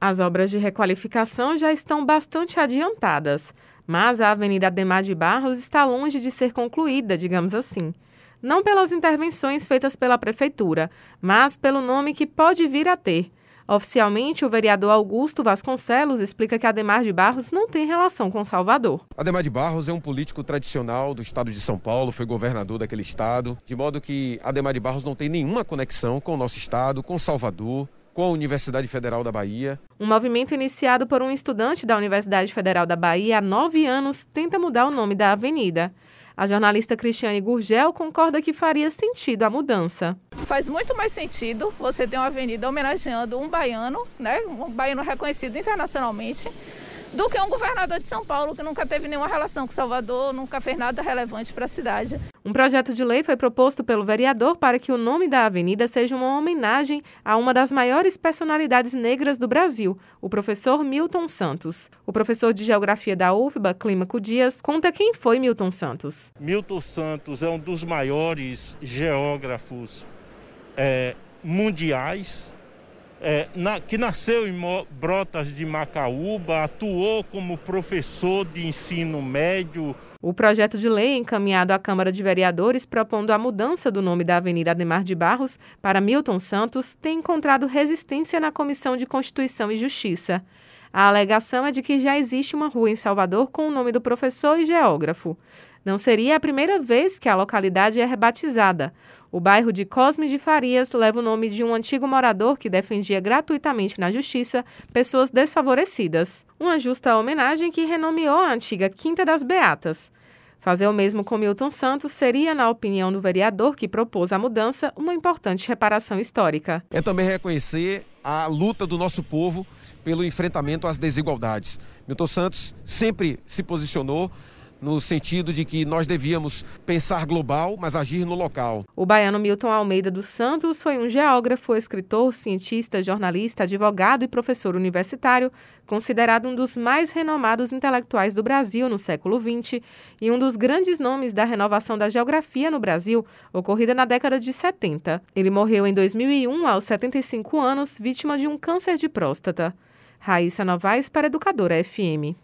As obras de requalificação já estão bastante adiantadas, mas a Avenida Ademar de Barros está longe de ser concluída, digamos assim. Não pelas intervenções feitas pela Prefeitura, mas pelo nome que pode vir a ter. Oficialmente, o vereador Augusto Vasconcelos explica que Ademar de Barros não tem relação com Salvador. Ademar de Barros é um político tradicional do estado de São Paulo, foi governador daquele estado, de modo que Ademar de Barros não tem nenhuma conexão com o nosso estado, com Salvador, com a Universidade Federal da Bahia. Um movimento iniciado por um estudante da Universidade Federal da Bahia há nove anos tenta mudar o nome da avenida. A jornalista Cristiane Gurgel concorda que faria sentido a mudança. Faz muito mais sentido você ter uma avenida homenageando um baiano, né, um baiano reconhecido internacionalmente, do que um governador de São Paulo que nunca teve nenhuma relação com Salvador, nunca fez nada relevante para a cidade. Um projeto de lei foi proposto pelo vereador para que o nome da avenida seja uma homenagem a uma das maiores personalidades negras do Brasil, o professor Milton Santos. O professor de Geografia da UFBA, Clímaco Dias, conta quem foi Milton Santos. Milton Santos é um dos maiores geógrafos é, mundiais é, na, que nasceu em Brotas de Macaúba, atuou como professor de ensino médio. O projeto de lei encaminhado à Câmara de Vereadores propondo a mudança do nome da Avenida Ademar de Barros para Milton Santos tem encontrado resistência na Comissão de Constituição e Justiça. A alegação é de que já existe uma rua em Salvador com o nome do professor e geógrafo. Não seria a primeira vez que a localidade é rebatizada. O bairro de Cosme de Farias leva o nome de um antigo morador que defendia gratuitamente na justiça pessoas desfavorecidas. Uma justa homenagem que renomeou a antiga Quinta das Beatas. Fazer o mesmo com Milton Santos seria, na opinião do vereador que propôs a mudança, uma importante reparação histórica. É também reconhecer a luta do nosso povo pelo enfrentamento às desigualdades. Milton Santos sempre se posicionou no sentido de que nós devíamos pensar global, mas agir no local. O baiano Milton Almeida dos Santos foi um geógrafo, escritor, cientista, jornalista, advogado e professor universitário, considerado um dos mais renomados intelectuais do Brasil no século XX e um dos grandes nomes da renovação da geografia no Brasil, ocorrida na década de 70. Ele morreu em 2001, aos 75 anos, vítima de um câncer de próstata. Raíssa Novaes para Educadora FM.